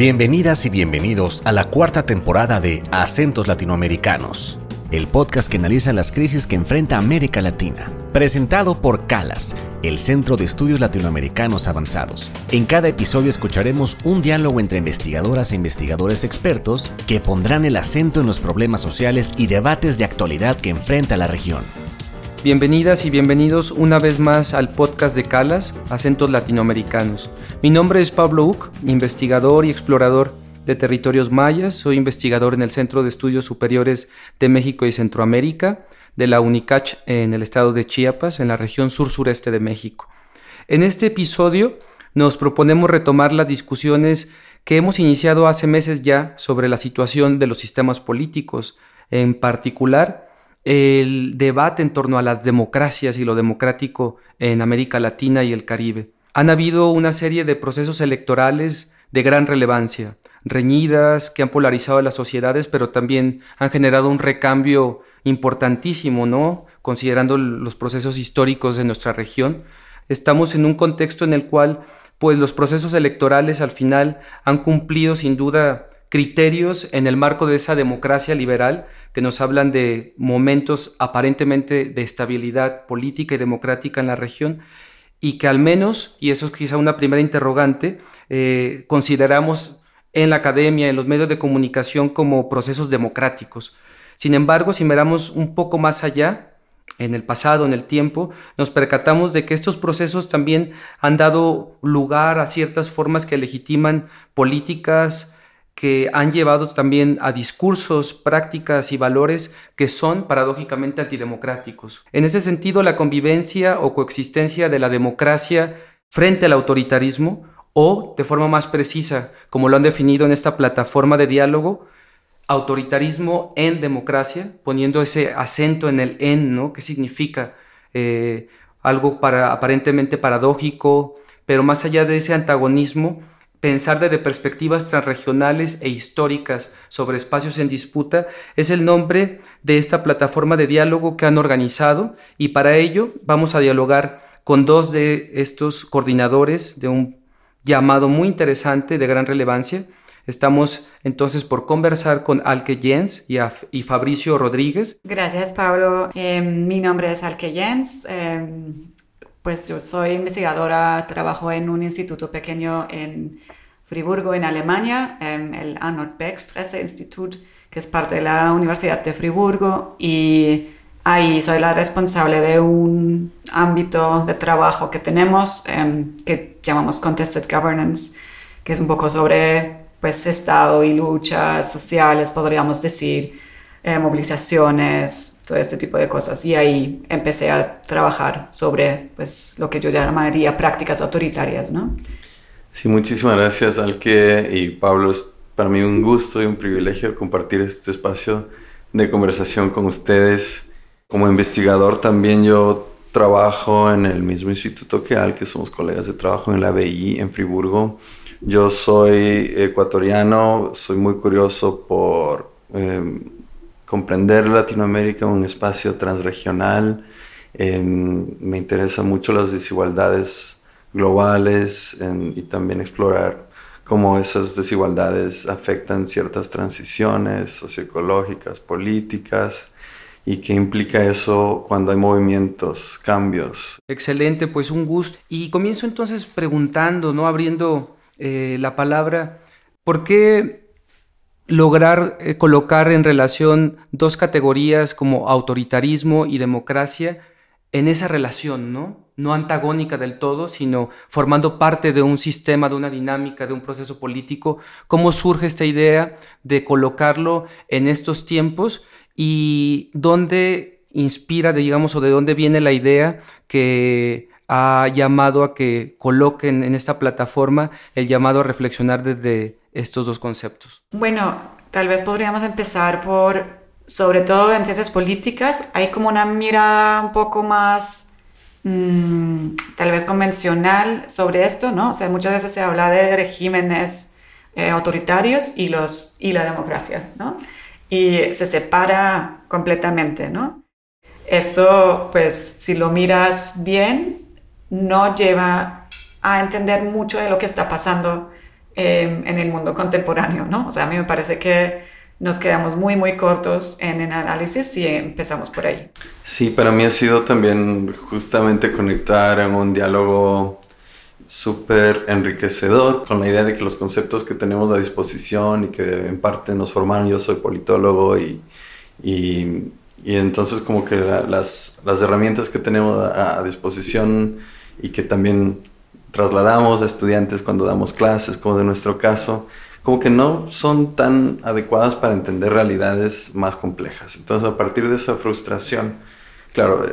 Bienvenidas y bienvenidos a la cuarta temporada de Acentos Latinoamericanos, el podcast que analiza las crisis que enfrenta América Latina. Presentado por CALAS, el Centro de Estudios Latinoamericanos Avanzados. En cada episodio escucharemos un diálogo entre investigadoras e investigadores expertos que pondrán el acento en los problemas sociales y debates de actualidad que enfrenta la región. Bienvenidas y bienvenidos una vez más al podcast de Calas, Acentos Latinoamericanos. Mi nombre es Pablo Uc, investigador y explorador de territorios mayas. Soy investigador en el Centro de Estudios Superiores de México y Centroamérica de la UNICACH en el estado de Chiapas, en la región sur-sureste de México. En este episodio nos proponemos retomar las discusiones que hemos iniciado hace meses ya sobre la situación de los sistemas políticos, en particular el debate en torno a las democracias y lo democrático en América Latina y el Caribe. Han habido una serie de procesos electorales de gran relevancia, reñidas, que han polarizado las sociedades, pero también han generado un recambio importantísimo, ¿no? Considerando los procesos históricos de nuestra región. Estamos en un contexto en el cual, pues, los procesos electorales al final han cumplido sin duda criterios en el marco de esa democracia liberal que nos hablan de momentos aparentemente de estabilidad política y democrática en la región y que al menos, y eso es quizá una primera interrogante, eh, consideramos en la academia, en los medios de comunicación como procesos democráticos. Sin embargo, si miramos un poco más allá, en el pasado, en el tiempo, nos percatamos de que estos procesos también han dado lugar a ciertas formas que legitiman políticas, que han llevado también a discursos, prácticas y valores que son paradójicamente antidemocráticos. En ese sentido, la convivencia o coexistencia de la democracia frente al autoritarismo o, de forma más precisa, como lo han definido en esta plataforma de diálogo, autoritarismo en democracia, poniendo ese acento en el en, ¿no? ¿Qué significa? Eh, algo aparentemente paradójico, pero más allá de ese antagonismo, Pensar desde perspectivas transregionales e históricas sobre espacios en disputa es el nombre de esta plataforma de diálogo que han organizado y para ello vamos a dialogar con dos de estos coordinadores de un llamado muy interesante de gran relevancia. Estamos entonces por conversar con Alke Jens y, Fabricio Rodríguez. Gracias, Pablo. Em, mi nombre es Alke Jens. Em, pues yo soy investigadora, trabajo en un instituto pequeño en Friburgo, en Alemania, en el Arnold Bergstrasse Institut, que es parte de la Universidad de Friburgo, y ahí soy la responsable de un ámbito de trabajo que tenemos em, que llamamos Contested Governance, que es un poco sobre pues Estado y luchas sociales, podríamos decir, eh, movilizaciones, todo este tipo de cosas. Y ahí empecé a trabajar sobre pues, lo que yo llamaría prácticas autoritarias, ¿no? Sí, muchísimas gracias, Alke y Pablo. Es para mí un gusto y un privilegio compartir este espacio de conversación con ustedes. Como investigador también yo trabajo en el mismo instituto que Alke, somos colegas de trabajo en la BI en Friburgo. Yo soy ecuatoriano, soy muy curioso por eh, comprender Latinoamérica, un espacio transregional. Em, me interesan mucho las desigualdades globales y también explorar cómo esas desigualdades afectan ciertas transiciones socioecológicas, políticas y qué implica eso cuando hay movimientos, cambios. Excelente, pues un gusto. Y comienzo entonces preguntando, ¿no? Abriendo eh, la palabra, ¿por qué lograr eh, colocar en relación dos categorías como autoritarismo y democracia en esa relación, ¿no? No antagónica del todo, sino formando parte de un sistema, de una dinámica, de un proceso político. ¿Cómo surge esta idea de colocarlo en estos tiempos y dónde inspira, digamos, o de dónde viene la idea que ha llamado a que coloquen en esta plataforma el llamado a reflexionar desde estos dos conceptos? Bueno, tal vez podríamos empezar por, sobre todo en ciencias políticas, hay como una mirada un poco más, mm, tal vez convencional sobre esto, ¿no? O sea, muchas veces se habla de regímenes eh, autoritarios y, los, y la democracia, ¿no? Y se separa completamente, ¿no? Esto, pues, si lo miras bien, no lleva a entender mucho de lo que está pasando em, en el mundo contemporáneo, ¿no? O sea, a mí me parece que nos quedamos muy, muy cortos en el análisis si empezamos por ahí. Sí, para mí ha sido también justamente conectar en un diálogo súper enriquecedor con la idea de que los conceptos que tenemos a disposición y que en parte nos formaron, yo soy politólogo y, y, y entonces como que las, las, herramientas que tenemos a, a, disposición y que también trasladamos a estudiantes cuando damos clases, como de nuestro caso, como que no son tan adecuadas para entender realidades más complejas. Entonces a partir de esa frustración, claro,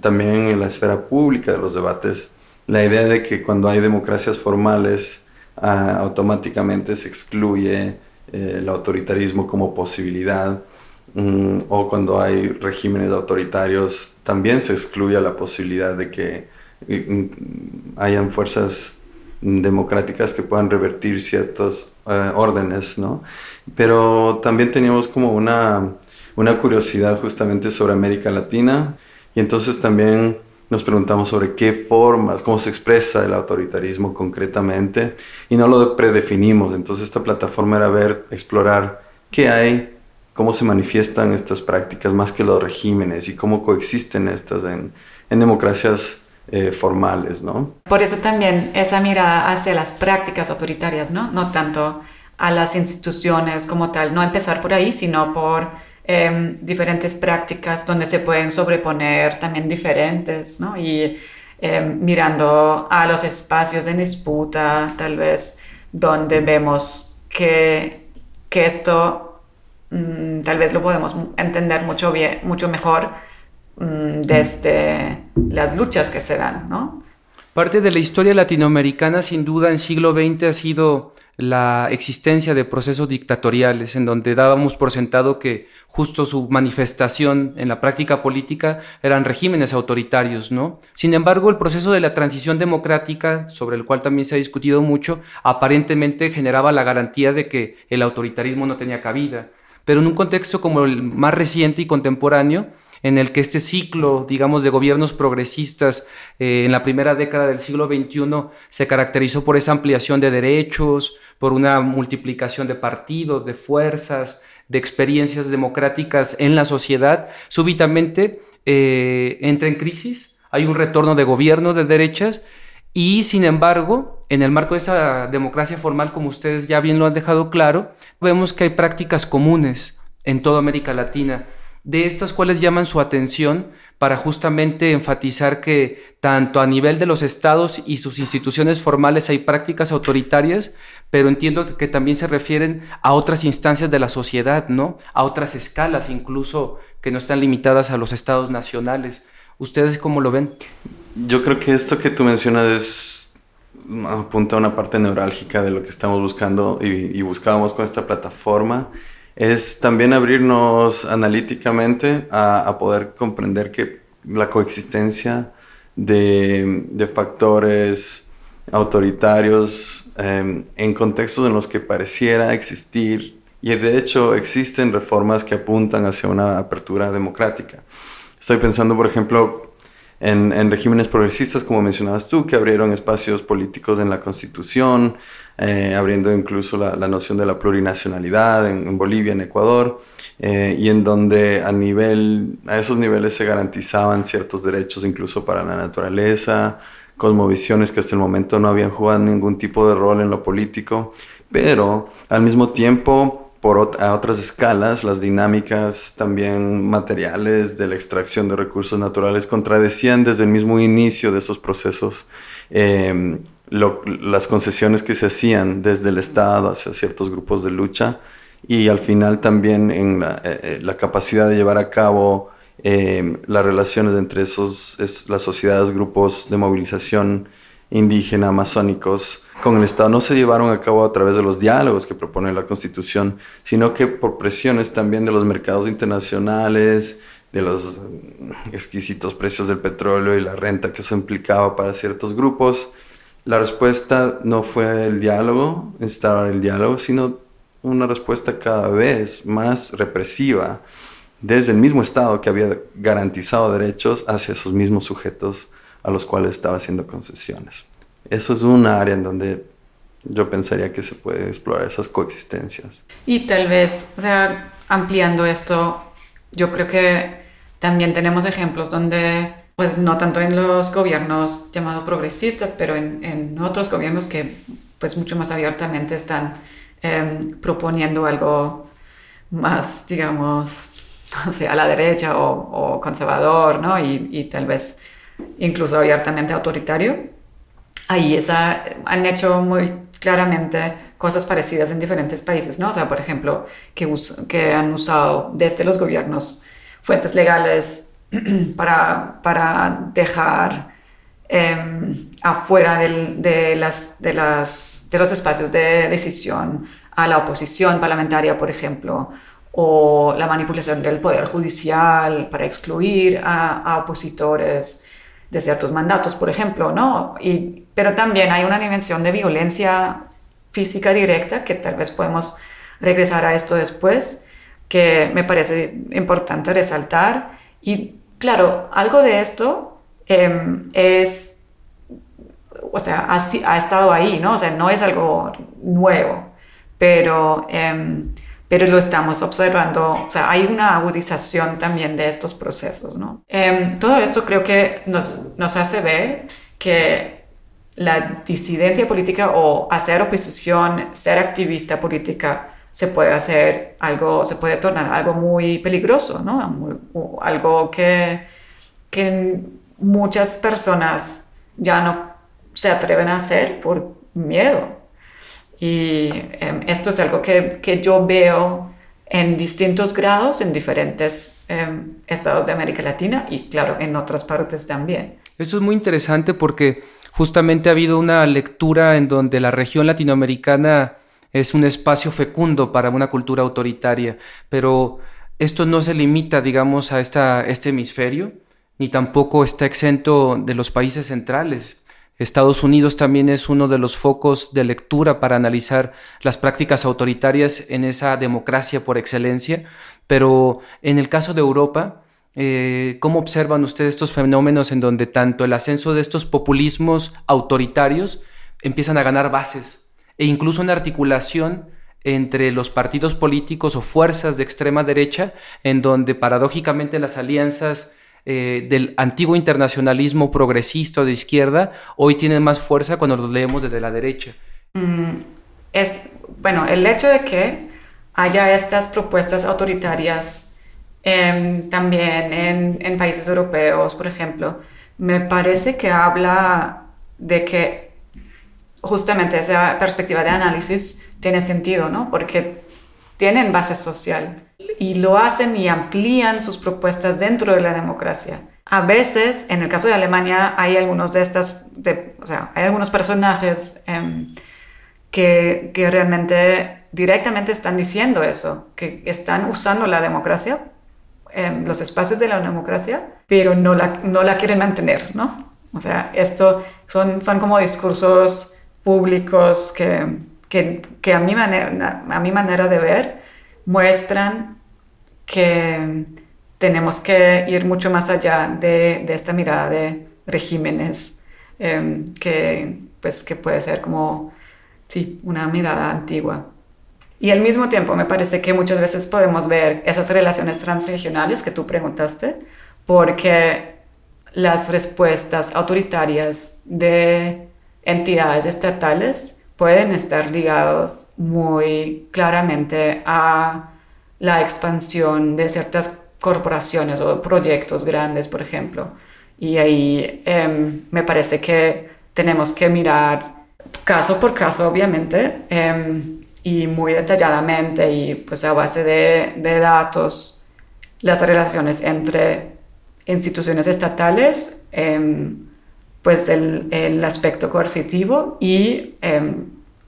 también en la esfera pública de los debates, la idea de que cuando hay democracias formales ah, automáticamente se excluye eh, el autoritarismo como posibilidad mm, o cuando hay regímenes autoritarios también se excluye la posibilidad de que hayan fuerzas democráticas que puedan revertir ciertos eh, órdenes, ¿no? Pero también teníamos como una, una curiosidad justamente sobre América Latina y entonces también nos preguntamos sobre qué formas, cómo se expresa el autoritarismo concretamente y no lo predefinimos. Entonces esta plataforma era ver, explorar qué hay, cómo se manifiestan estas prácticas más que los regímenes y cómo coexisten estas en, en democracias eh, formales, ¿no? Por eso también esa mirada hacia las prácticas autoritarias, ¿no? No tanto a las instituciones como tal, no empezar por ahí, sino por Em, diferentes prácticas donde se pueden sobreponer también diferentes, ¿no? Y em, mirando a los espacios en disputa, tal vez, donde vemos que, que esto mm, tal vez lo podemos entender mucho, bien, mucho mejor desde las luchas que se dan, ¿no? Parte de la historia latinoamericana, sin duda, en siglo XX ha sido la existencia de procesos dictatoriales en donde dábamos por sentado que justo su manifestación en la práctica política eran regímenes autoritarios, ¿no? Sin embargo, el proceso de la transición democrática, sobre el cual también se ha discutido mucho, aparentemente generaba la garantía de que el autoritarismo no tenía cabida. Pero en un contexto como el más reciente y contemporáneo, en el que este ciclo, digamos, de gobiernos progresistas eh, en la primera década del siglo XXI se caracterizó por esa ampliación de derechos, por una multiplicación de partidos, de fuerzas, de experiencias democráticas en la sociedad, súbitamente eh, entra en crisis, hay un retorno de gobierno de derechas y sin embargo, en el marco de esa democracia formal, como ustedes ya bien lo han dejado claro, vemos que hay prácticas comunes en toda América Latina de estas cuales llaman su atención para justamente enfatizar que tanto a nivel de los estados y sus instituciones formales hay prácticas autoritarias, pero entiendo que también se refieren a otras instancias de la sociedad, ¿no? A otras escalas incluso que no están limitadas a los estados nacionales. ¿Ustedes cómo lo ven? Yo creo que esto que tú mencionas es apunta a una parte neurálgica de lo que estamos buscando y, y buscábamos con esta plataforma es también abrirnos analíticamente a, poder comprender que la coexistencia de, factores autoritarios em, en contextos en los que pareciera existir y de hecho existen reformas que apuntan hacia una apertura democrática. Estoy pensando, por ejemplo, en, regímenes progresistas, como mencionabas tú, que abrieron espacios políticos en la Constitución, eh, abriendo incluso la, noción de la plurinacionalidad en, Bolivia, en Ecuador, eh, y en donde a, nivel, a esos niveles se garantizaban ciertos derechos incluso para la naturaleza, cosmovisiones que hasta el momento no habían jugado ningún tipo de rol en lo político, pero al mismo tiempo por a otras escalas, las dinámicas también materiales de la extracción de recursos naturales contradecían desde el mismo inicio de esos procesos em, las concesiones que se hacían desde el Estado hacia ciertos grupos de lucha y al final también en la, eh, eh, la capacidad de llevar a cabo em, las relaciones entre esos, las sociedades, grupos de movilización indígena, amazónicos, con el Estado no se llevaron a cabo a través de los diálogos que propone la Constitución, sino que por presiones también de los mercados internacionales, de los exquisitos precios del petróleo y la renta que eso implicaba para ciertos grupos. La respuesta no fue el diálogo, estaba el diálogo, sino una respuesta cada vez más represiva desde el mismo Estado que había garantizado derechos hacia esos mismos sujetos a los cuales estaba haciendo concesiones. Eso es un área en donde yo pensaría que se puede explorar esas coexistencias. Y tal vez, o sea, ampliando esto, yo creo que también tenemos ejemplos donde, pues no tanto en los gobiernos llamados progresistas, pero en, en otros gobiernos que pues mucho más abiertamente están em, proponiendo algo más, digamos, a la derecha o, conservador, ¿no? Y, y, tal vez incluso abiertamente autoritario. Ahí esa, han hecho muy claramente cosas parecidas en diferentes países, ¿no? O sea, por ejemplo, que, que han usado desde los gobiernos fuentes legales para, para dejar em, afuera de, las, de, las, de los espacios de decisión a la oposición parlamentaria, por ejemplo, o la manipulación del poder judicial para excluir a, a opositores de ciertos mandatos, por ejemplo, ¿no? Y, pero también hay una dimensión de violencia física directa, que tal vez podemos regresar a esto después, que me parece importante resaltar. Y claro, algo de esto em, es, o sea, ha, ha, estado ahí, ¿no? O sea, no es algo nuevo, pero... Em, pero lo estamos observando, o sea, hay una agudización también de estos procesos, ¿no? Em, todo esto creo que nos, nos hace ver que la disidencia política o hacer oposición, ser activista política, se puede hacer algo, se puede tornar algo muy peligroso, ¿no? algo que, que muchas personas ya no se atreven a hacer por miedo, y em, esto es algo que, que, yo veo en distintos grados en diferentes em, estados de América Latina y claro, en otras partes también. Eso es muy interesante porque justamente ha habido una lectura en donde la región latinoamericana es un espacio fecundo para una cultura autoritaria, pero esto no se limita, digamos, a esta, este hemisferio, ni tampoco está exento de los países centrales. Estados Unidos también es uno de los focos de lectura para analizar las prácticas autoritarias en esa democracia por excelencia, pero en el caso de Europa, eh, ¿cómo observan ustedes estos fenómenos en donde tanto el ascenso de estos populismos autoritarios empiezan a ganar bases e incluso una articulación entre los partidos políticos o fuerzas de extrema derecha, en donde paradójicamente las alianzas eh, del antiguo internacionalismo progresista de izquierda hoy tienen más fuerza cuando los leemos desde la derecha. Mm, es, bueno, el hecho de que haya estas propuestas autoritarias em, también en, en países europeos, por ejemplo, me parece que habla de que justamente esa perspectiva de análisis tiene sentido, ¿no? Porque tienen base social y lo hacen y amplían sus propuestas dentro de la democracia. A veces, en el caso de Alemania, hay algunos de estas, o sea, hay algunos personajes em, que, que, realmente directamente están diciendo eso, que están usando la democracia, em, los espacios de la democracia, pero no la, no la quieren mantener, ¿no? O sea, esto son, son como discursos públicos que, que, que a, mi manera, a mi manera de ver muestran que tenemos que ir mucho más allá de, esta mirada de regímenes em, que, pues, que puede ser como, sí, una mirada antigua. Y al mismo tiempo me parece que muchas veces podemos ver esas relaciones transregionales que tú preguntaste, porque las respuestas autoritarias de entidades estatales pueden estar ligados muy claramente a la expansión de ciertas corporaciones o proyectos grandes, por ejemplo. Y ahí em, me parece que tenemos que mirar caso por caso, obviamente, em, y muy detalladamente y pues a base de, datos, las relaciones entre instituciones estatales, em, pues el, el, aspecto coercitivo y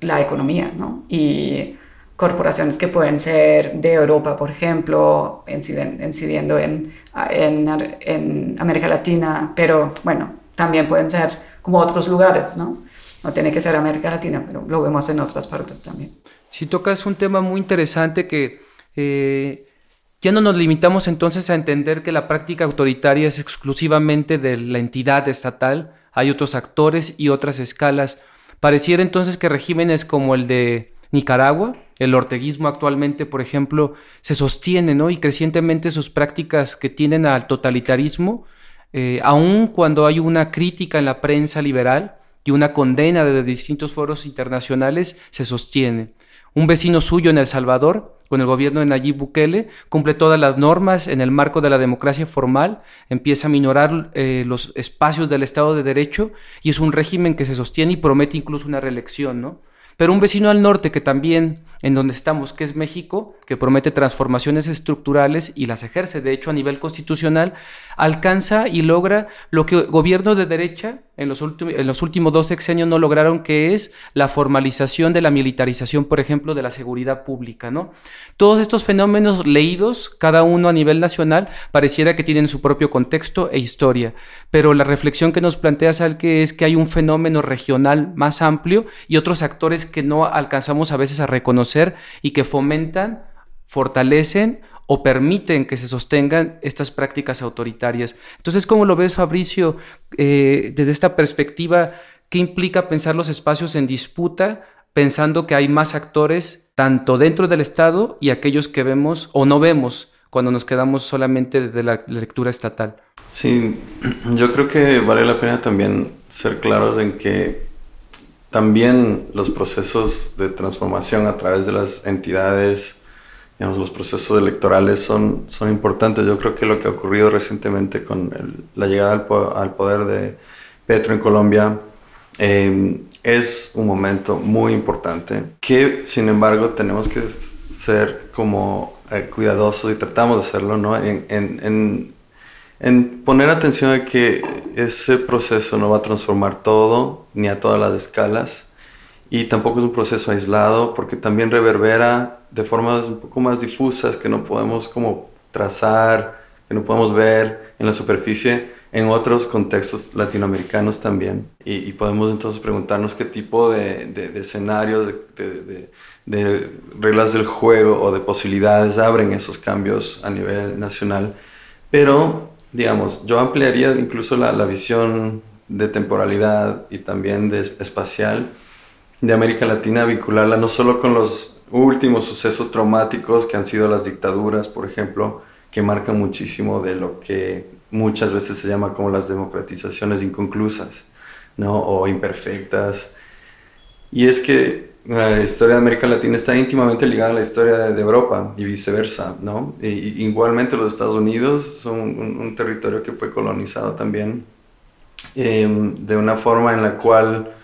la economía, ¿no? Y corporaciones que pueden ser de Europa, por ejemplo, incidiendo en, en, América Latina, pero bueno, también pueden ser como otros lugares, ¿no? No tiene que ser América Latina, pero lo vemos en otras partes también. Si tocas un tema muy interesante que eh, ya no nos limitamos entonces a entender que la práctica autoritaria es exclusivamente de la entidad estatal, hay otros actores y otras escalas Pareciera entonces que regímenes como el de Nicaragua, el orteguismo actualmente, por ejemplo, se sostiene, ¿no? Y crecientemente sus prácticas que tienden al totalitarismo, eh, aun cuando hay una crítica en la prensa liberal y una condena de distintos foros internacionales, se sostiene. Un vecino suyo en El Salvador, con el gobierno de Nayib Bukele, cumple todas las normas en el marco de la democracia formal, empieza a minorar eh, los espacios del Estado de Derecho y es un régimen que se sostiene y promete incluso una reelección, ¿no? Pero un vecino al norte que también, en donde estamos, que es México, que promete transformaciones estructurales y las ejerce, de hecho, a nivel constitucional, alcanza y logra lo que gobierno de derecha en los, últimos dos sexenios no lograron, que es la formalización de la militarización, por ejemplo, de la seguridad pública. ¿no? Todos estos fenómenos leídos, cada uno a nivel nacional, pareciera que tienen su propio contexto e historia, pero la reflexión que nos plantea Salque es que hay un fenómeno regional más amplio y otros actores que no alcanzamos a veces a reconocer y que fomentan, fortalecen o permiten que se sostengan estas prácticas autoritarias. Entonces, ¿cómo lo ves, Fabricio, eh, desde esta perspectiva? ¿Qué implica pensar los espacios en disputa, pensando que hay más actores, tanto dentro del Estado y aquellos que vemos o no vemos cuando nos quedamos solamente de la lectura estatal? Sí, yo creo que vale la pena también ser claros en que también los procesos de transformación a través de las entidades, los procesos electorales son, son importantes. Yo creo que lo que ha ocurrido recientemente con la llegada al, poder de Petro en Colombia em, es un momento muy importante que, sin embargo, tenemos que ser como eh, cuidadosos y tratamos de hacerlo, ¿no? En, en, en poner atención a que ese proceso no va a transformar todo ni a todas las escalas y tampoco es un proceso aislado porque también reverbera de formas un poco más difusas que no podemos como trazar, que no podemos ver en la superficie en otros contextos latinoamericanos también. Y, podemos entonces preguntarnos qué tipo de, de, escenarios, de, de, reglas del juego o de posibilidades abren esos cambios a nivel nacional. Pero, digamos, yo ampliaría incluso la, la visión de temporalidad y también de espacial de América Latina, vincularla no solo con los últimos sucesos traumáticos que han sido las dictaduras, por ejemplo, que marcan muchísimo de lo que muchas veces se llama como las democratizaciones inconclusas, ¿no? O imperfectas. Y es que la historia de América Latina está íntimamente ligada a la historia de, Europa y viceversa, ¿no? Y, igualmente los Estados Unidos son un, territorio que fue colonizado también em, de una forma en la cual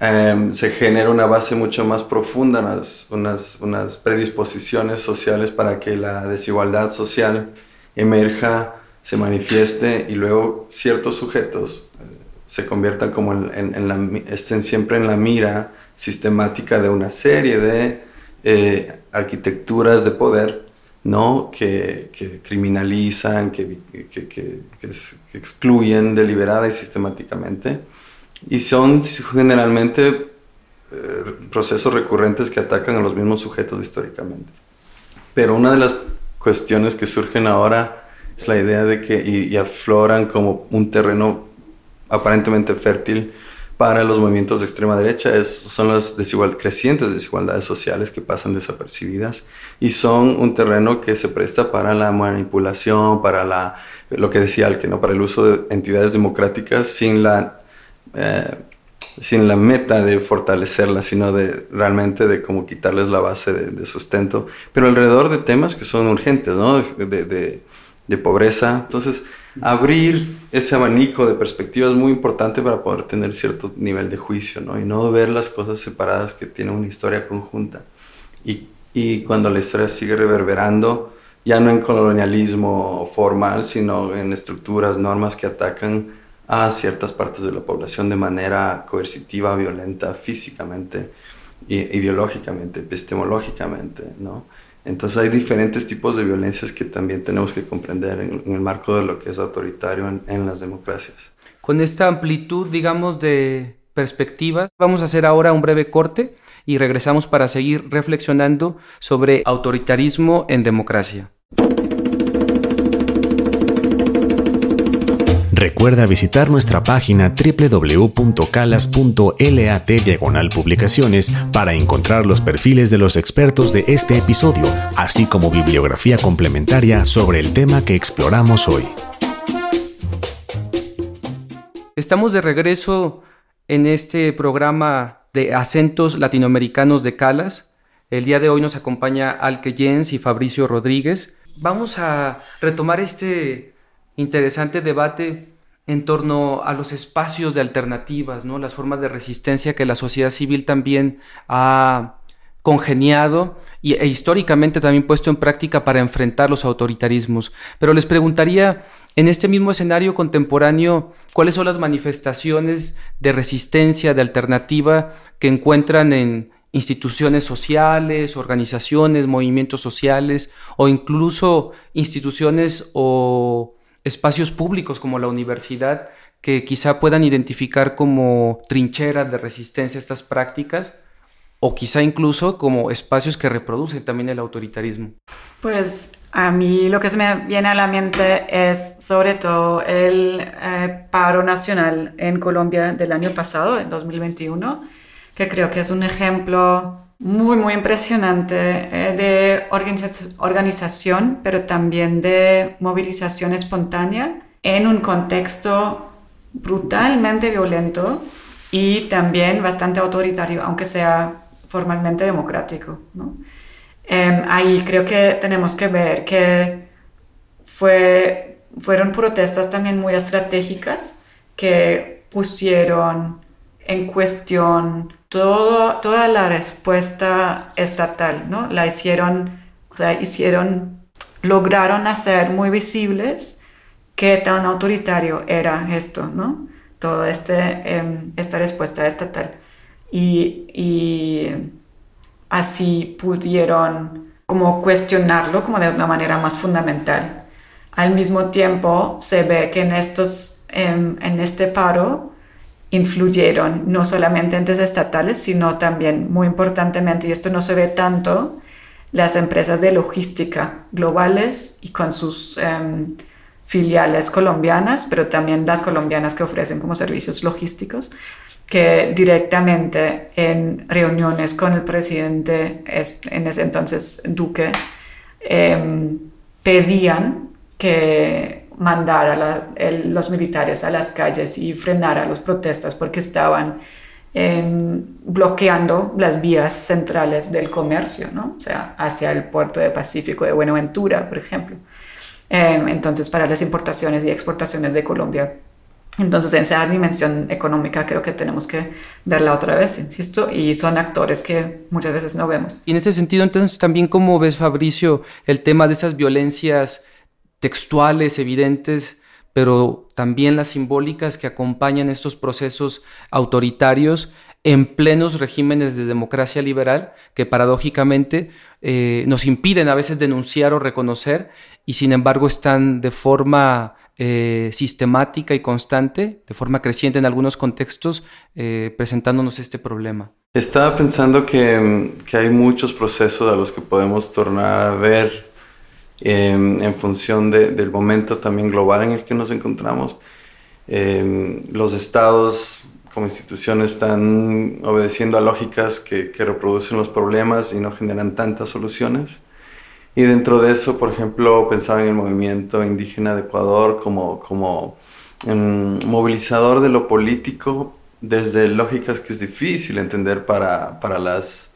Em, se genera una base mucho más profunda, unas, unas, unas, predisposiciones sociales para que la desigualdad social emerja, se manifieste y luego ciertos sujetos eh, se conviertan como en, en, la, estén siempre en la mira sistemática de una serie de eh, arquitecturas de poder ¿no? que, que criminalizan, que, que, que, excluyen deliberada y sistemáticamente y son generalmente eh, procesos recurrentes que atacan a los mismos sujetos históricamente. Pero una de las cuestiones que surgen ahora es la idea de que y, afloran como un terreno aparentemente fértil para los movimientos de extrema derecha es, son las desigual, crecientes desigualdades sociales que pasan desapercibidas y son un terreno que se presta para la manipulación, para la, lo que decía el que no para el uso de entidades democráticas sin la eh, sin la meta de fortalecerla, sino de realmente de cómo quitarles la base de, sustento, pero alrededor de temas que son urgentes, ¿no? De, de, de, pobreza. Entonces, abrir ese abanico de perspectiva es muy importante para poder tener cierto nivel de juicio, ¿no? Y no ver las cosas separadas que tienen una historia conjunta. Y, y cuando la historia sigue reverberando, ya no en colonialismo formal, sino en estructuras, normas que atacan a ciertas partes de la población de manera coercitiva, violenta, físicamente, ideológicamente, epistemológicamente, ¿no? Entonces hay diferentes tipos de violencias que también tenemos que comprender en, el marco de lo que es autoritario en, en las democracias. Con esta amplitud, digamos, de perspectivas, vamos a hacer ahora un breve corte y regresamos para seguir reflexionando sobre autoritarismo en democracia. Recuerda visitar nuestra página www.calas.lat diagonal publicaciones para encontrar los perfiles de los expertos de este episodio, así como bibliografía complementaria sobre el tema que exploramos hoy. Estamos de regreso en este programa de acentos latinoamericanos de Calas. El día de hoy nos acompaña Alke Jens y Fabricio Rodríguez. Vamos a retomar este interesante debate en torno a los espacios de alternativas, ¿no? las formas de resistencia que la sociedad civil también ha congeniado y, e históricamente también puesto en práctica para enfrentar los autoritarismos. Pero les preguntaría, en este mismo escenario contemporáneo, ¿cuáles son las manifestaciones de resistencia, de alternativa que encuentran en instituciones sociales, organizaciones, movimientos sociales o incluso instituciones o espacios públicos como la universidad que quizá puedan identificar como trincheras de resistencia a estas prácticas o quizá incluso como espacios que reproducen también el autoritarismo? Pues a mí lo que se me viene a la mente es sobre todo el eh, paro nacional en Colombia del año pasado, en 2021, que creo que es un ejemplo muy, muy impresionante eh, de organización, pero también de movilización espontánea en un contexto brutalmente violento y también bastante autoritario, aunque sea formalmente democrático. Em, ahí creo que tenemos que ver que fue, fueron protestas también muy estratégicas que pusieron en cuestión toda la respuesta estatal, ¿no? La hicieron, o sea, hicieron, lograron hacer muy visibles qué tan autoritario era esto, ¿no? Toda este, em, esta respuesta estatal. Y, y así pudieron como cuestionarlo como de una manera más fundamental. Al mismo tiempo se ve que en, estos, en, en este paro influyeron no solamente entes estatales, sino también, muy importantemente, y esto no se ve tanto, las empresas de logística globales y con sus em, filiales colombianas, pero también las colombianas que ofrecen como servicios logísticos, que directamente en reuniones con el presidente, en ese entonces Duque, em, pedían que mandar a los militares a las calles y frenar a las protestas porque estaban em, bloqueando las vías centrales del comercio, ¿no? o sea, hacia el puerto de Pacífico de Buenaventura, por ejemplo. Em, entonces, para las importaciones y exportaciones de Colombia. Entonces, en esa dimensión económica creo que tenemos que verla otra vez, insisto, y son actores que muchas veces no vemos. Y en este sentido, entonces, también cómo ves, Fabricio, el tema de esas violencias textuales, evidentes, pero también las simbólicas que acompañan estos procesos autoritarios en plenos regímenes de democracia liberal que paradójicamente eh, nos impiden a veces denunciar o reconocer y sin embargo están de forma eh, sistemática y constante, de forma creciente en algunos contextos, eh, presentándonos este problema. Estaba pensando que, que hay muchos procesos a los que podemos tornar a ver Em, en función del momento también global en el que nos encontramos. Em, los estados como instituciones están obedeciendo a lógicas que, que, reproducen los problemas y no generan tantas soluciones. Y dentro de eso, por ejemplo, pensaba en el movimiento indígena de Ecuador como, como um, movilizador de lo político desde lógicas que es difícil entender para, para, las,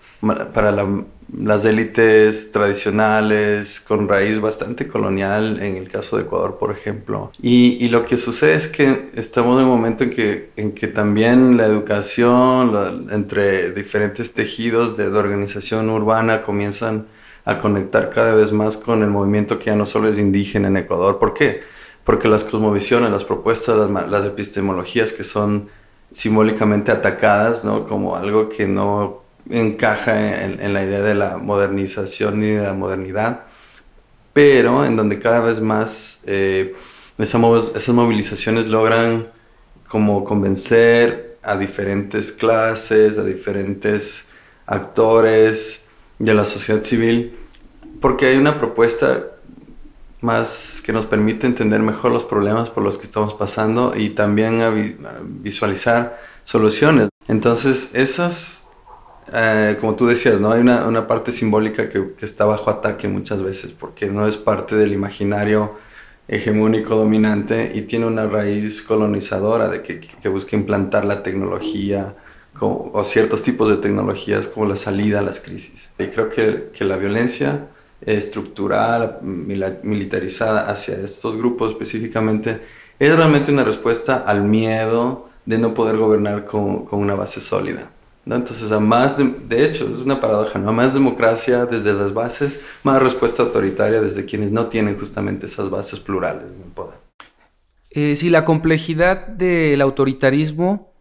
para la las élites tradicionales con raíz bastante colonial, en el caso de Ecuador, por ejemplo. Y, lo que sucede es que estamos en un momento en que, en que también la educación entre diferentes tejidos de, organización urbana comienzan a conectar cada vez más con el movimiento que ya no solo es indígena en Ecuador. ¿Por qué? Porque las cosmovisiones, las propuestas, las, las epistemologías que son simbólicamente atacadas, ¿no? Como algo que no encaja en, la idea de la modernización y de la modernidad, pero en donde cada vez más eh, esas, movilizaciones logran como convencer a diferentes clases, a diferentes actores de la sociedad civil, porque hay una propuesta más que nos permite entender mejor los problemas por los que estamos pasando y también a, visualizar soluciones. Entonces, esas, eh, como tú decías, ¿no? hay una, una parte simbólica que, que, está bajo ataque muchas veces porque no es parte del imaginario hegemónico dominante y tiene una raíz colonizadora de que, que busca implantar la tecnología o ciertos tipos de tecnologías como la salida a las crisis. Y creo que, que la violencia estructural, militarizada hacia estos grupos específicamente, es realmente una respuesta al miedo de no poder gobernar con, con una base sólida. Entonces, a más de, de, hecho, es una paradoja, ¿no? más democracia desde las bases, más respuesta autoritaria desde quienes no tienen justamente esas bases plurales. Eh, si la complejidad del autoritarismo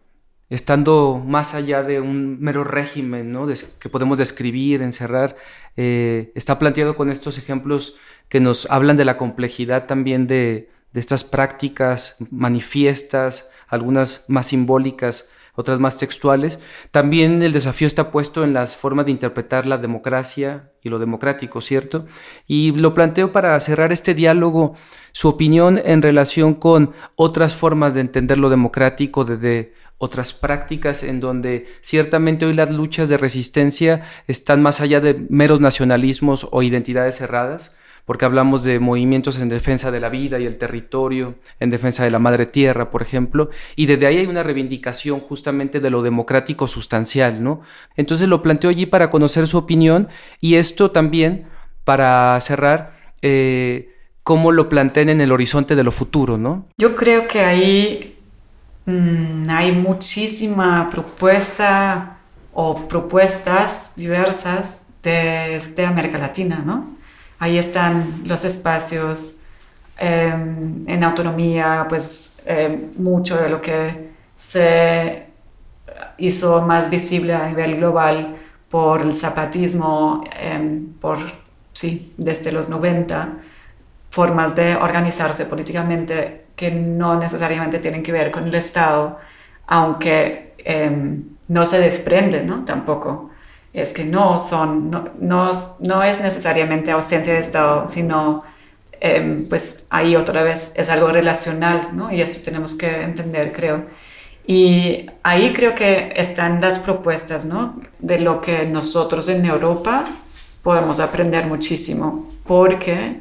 estando más allá de un mero régimen que podemos describir, encerrar, eh, está planteado con estos ejemplos que nos hablan de la complejidad también de estas prácticas manifiestas, algunas más simbólicas, otras más textuales. También el desafío está puesto en las formas de interpretar la democracia y lo democrático, ¿cierto? Y lo planteo para cerrar este diálogo, su opinión en relación con otras formas de entender lo democrático desde otras prácticas en donde ciertamente hoy las luchas de resistencia están más allá de meros nacionalismos o identidades cerradas, porque hablamos de movimientos en defensa de la vida y el territorio, en defensa de la madre tierra, por ejemplo, y desde ahí hay una reivindicación justamente de lo democrático sustancial, ¿no? Entonces lo planteo allí para conocer su opinión y esto también para cerrar. Eh, cómo lo plantean en el horizonte de lo futuro, ¿no? Yo creo que ahí Mm, hay muchísima propuesta o propuestas diversas desde América Latina, ¿no? Ahí están los espacios em, en autonomía, pues em, mucho de lo que se hizo más visible a nivel global por el zapatismo, em, por, sí, desde los 90, formas de organizarse políticamente que no necesariamente tienen que ver con el Estado, aunque no se desprenden, ¿no? Tampoco. Es que no son, no, no, es necesariamente ausencia de Estado, sino, em, pues ahí otra vez es algo relacional, ¿no? Y esto tenemos que entender, creo. Y ahí creo que están las propuestas, ¿no? De lo que nosotros en Europa podemos aprender muchísimo, porque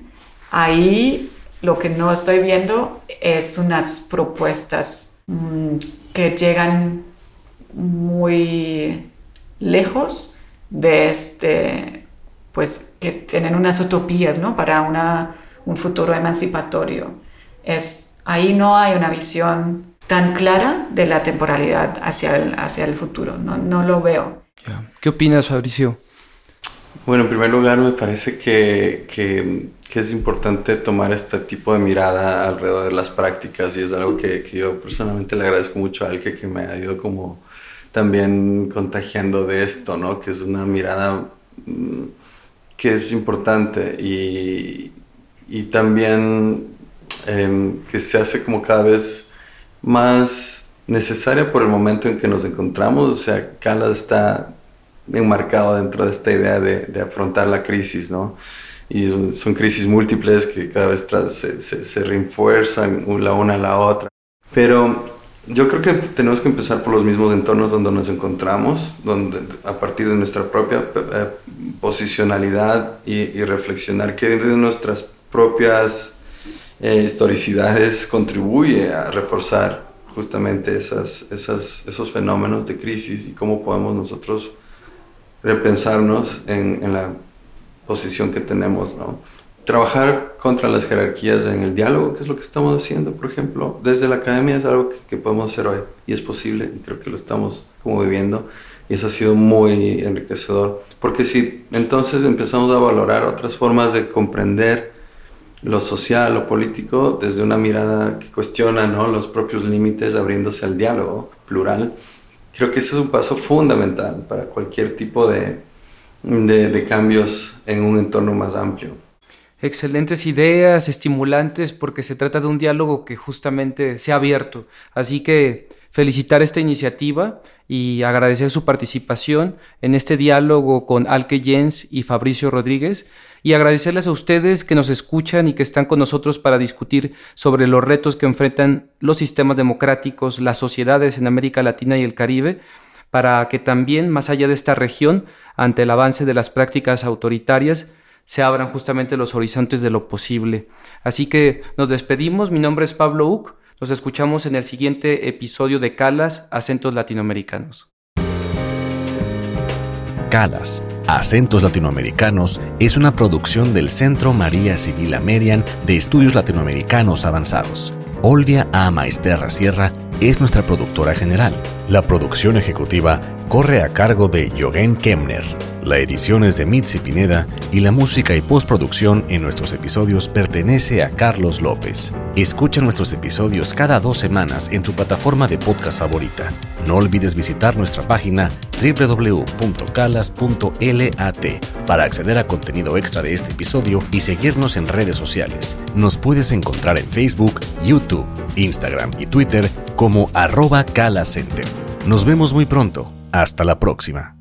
ahí lo que no estoy viendo es unas propuestas mm, que llegan muy lejos de este, pues que tienen unas utopías, ¿no? Para una, un futuro emancipatorio. Es, ahí no hay una visión tan clara de la temporalidad hacia el, hacia el futuro, no, no lo veo. ¿Qué opinas, Fabricio? Bueno, en primer lugar me parece que, que que es importante tomar este tipo de mirada alrededor de las prácticas y es algo que, que yo personalmente le agradezco mucho a Alke que me ha ido como también contagiando de esto, ¿no? Que es una mirada mm, que es importante y, y también em, que se hace como cada vez más necesaria por el momento en que nos encontramos. O sea, Calas está enmarcado dentro de esta idea de, de afrontar la crisis, ¿no? y son crisis múltiples que cada vez se, se, se, refuerzan la una a la otra. Pero yo creo que tenemos que empezar por los mismos entornos donde nos encontramos, donde a partir de nuestra propia eh, posicionalidad y, reflexionar que de nuestras propias eh, historicidades contribuye a reforzar justamente esas, esas, esos fenómenos de crisis y cómo podemos nosotros repensarnos en, en la posición que tenemos, ¿no? Trabajar contra las jerarquías en el diálogo, que es lo que estamos haciendo, por ejemplo, desde la academia es algo que, podemos hacer hoy y es posible y creo que lo estamos como viviendo y eso ha sido muy enriquecedor, porque si entonces empezamos a valorar otras formas de comprender lo social, lo político, desde una mirada que cuestiona ¿no? los propios límites, abriéndose al diálogo plural, creo que ese es un paso fundamental para cualquier tipo de, de, cambios en un entorno más amplio. Excelentes ideas, estimulantes, porque se trata de un diálogo que justamente se ha abierto. Así que felicitar esta iniciativa y agradecer su participación en este diálogo con Alke Jens y Fabricio Rodríguez y agradecerles a ustedes que nos escuchan y que están con nosotros para discutir sobre los retos que enfrentan los sistemas democráticos, las sociedades en América Latina y el Caribe, para que también, más allá de esta región, ante el avance de las prácticas autoritarias, se abran justamente los horizontes de lo posible. Así que nos despedimos, mi nombre es Pablo Uc, nos escuchamos en el siguiente episodio de Calas, Acentos Latinoamericanos. Calas, Acentos Latinoamericanos es una producción del Centro María Civil Amerian de Estudios Latinoamericanos Avanzados. Olvia A. Maesterra Sierra es nuestra productora general. La producción ejecutiva corre a cargo de Jogen Kemner. La edición es de Mitzi Pineda y la música y postproducción en nuestros episodios pertenece a Carlos López. Escucha nuestros episodios cada dos semanas en tu plataforma de podcast favorita. No olvides visitar nuestra página www.calas.lat para acceder a contenido extra de este episodio y seguirnos en redes sociales. Nos puedes encontrar en Facebook, YouTube, Instagram y Twitter como arroba calacenter. Nos vemos muy pronto. Hasta la próxima.